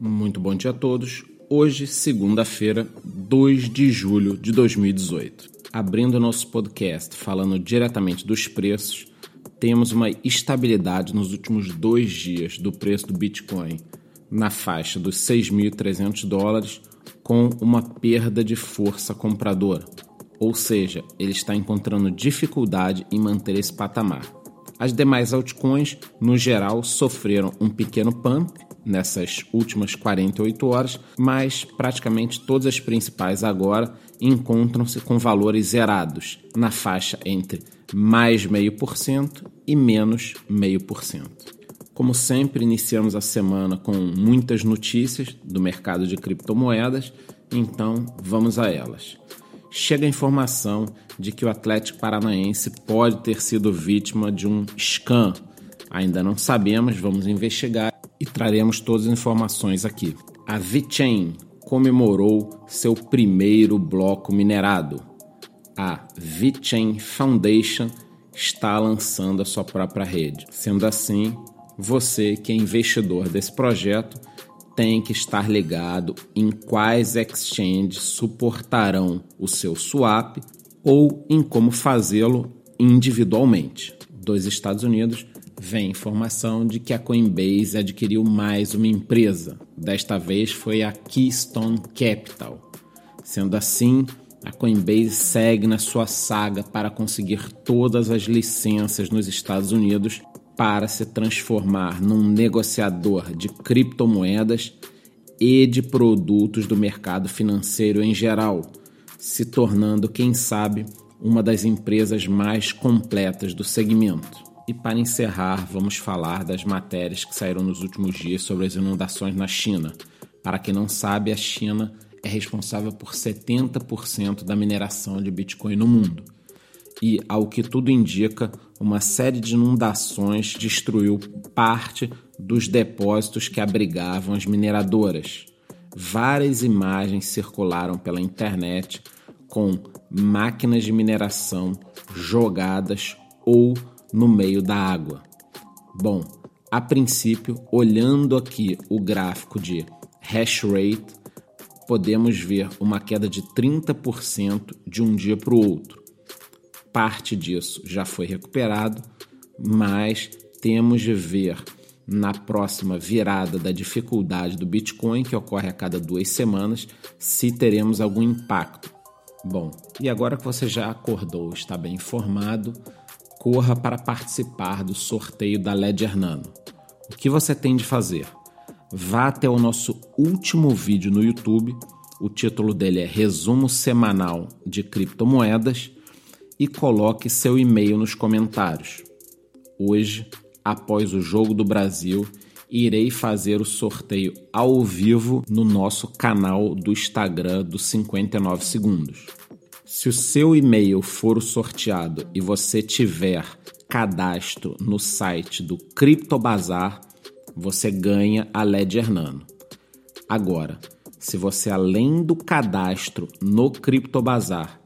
Muito bom dia a todos. Hoje, segunda-feira, 2 de julho de 2018. Abrindo nosso podcast falando diretamente dos preços, temos uma estabilidade nos últimos dois dias do preço do Bitcoin na faixa dos 6.300 dólares, com uma perda de força compradora, ou seja, ele está encontrando dificuldade em manter esse patamar. As demais altcoins, no geral, sofreram um pequeno pump nessas últimas 48 horas, mas praticamente todas as principais agora encontram-se com valores zerados, na faixa entre mais 0,5% e menos 0,5%. Como sempre, iniciamos a semana com muitas notícias do mercado de criptomoedas, então vamos a elas. Chega a informação de que o Atlético Paranaense pode ter sido vítima de um scam. Ainda não sabemos, vamos investigar e traremos todas as informações aqui. A VeChain comemorou seu primeiro bloco minerado. A VeChain Foundation está lançando a sua própria rede. Sendo assim, você que é investidor desse projeto tem que estar ligado em quais exchanges suportarão o seu swap ou em como fazê-lo individualmente. Dos Estados Unidos vem informação de que a Coinbase adquiriu mais uma empresa. Desta vez foi a Keystone Capital. Sendo assim, a Coinbase segue na sua saga para conseguir todas as licenças nos Estados Unidos para se transformar num negociador de criptomoedas e de produtos do mercado financeiro em geral, se tornando, quem sabe, uma das empresas mais completas do segmento. E para encerrar, vamos falar das matérias que saíram nos últimos dias sobre as inundações na China. Para quem não sabe, a China é responsável por 70% da mineração de Bitcoin no mundo. E, ao que tudo indica, uma série de inundações destruiu parte dos depósitos que abrigavam as mineradoras. Várias imagens circularam pela internet com máquinas de mineração jogadas ou no meio da água. Bom, a princípio, olhando aqui o gráfico de hash rate, podemos ver uma queda de 30% de um dia para o outro. Parte disso já foi recuperado, mas temos de ver na próxima virada da dificuldade do Bitcoin, que ocorre a cada duas semanas, se teremos algum impacto. Bom, e agora que você já acordou, está bem informado, corra para participar do sorteio da Ledger Nano. O que você tem de fazer? Vá até o nosso último vídeo no YouTube, o título dele é Resumo Semanal de Criptomoedas, e coloque seu e-mail nos comentários. Hoje, após o Jogo do Brasil, irei fazer o sorteio ao vivo no nosso canal do Instagram dos 59 segundos. Se o seu e-mail for sorteado e você tiver cadastro no site do Criptobazar, você ganha a Ledger Nano. Agora, se você além do cadastro no Criptobazar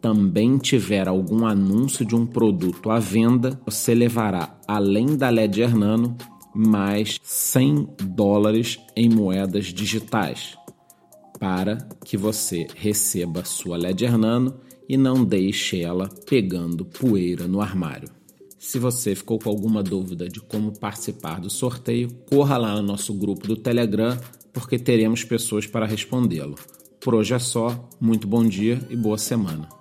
também tiver algum anúncio de um produto à venda, você levará além da Ledger Nano mais 100 dólares em moedas digitais para que você receba sua Ledger Nano e não deixe ela pegando poeira no armário. Se você ficou com alguma dúvida de como participar do sorteio, corra lá no nosso grupo do Telegram, porque teremos pessoas para respondê-lo. Por hoje é só, muito bom dia e boa semana.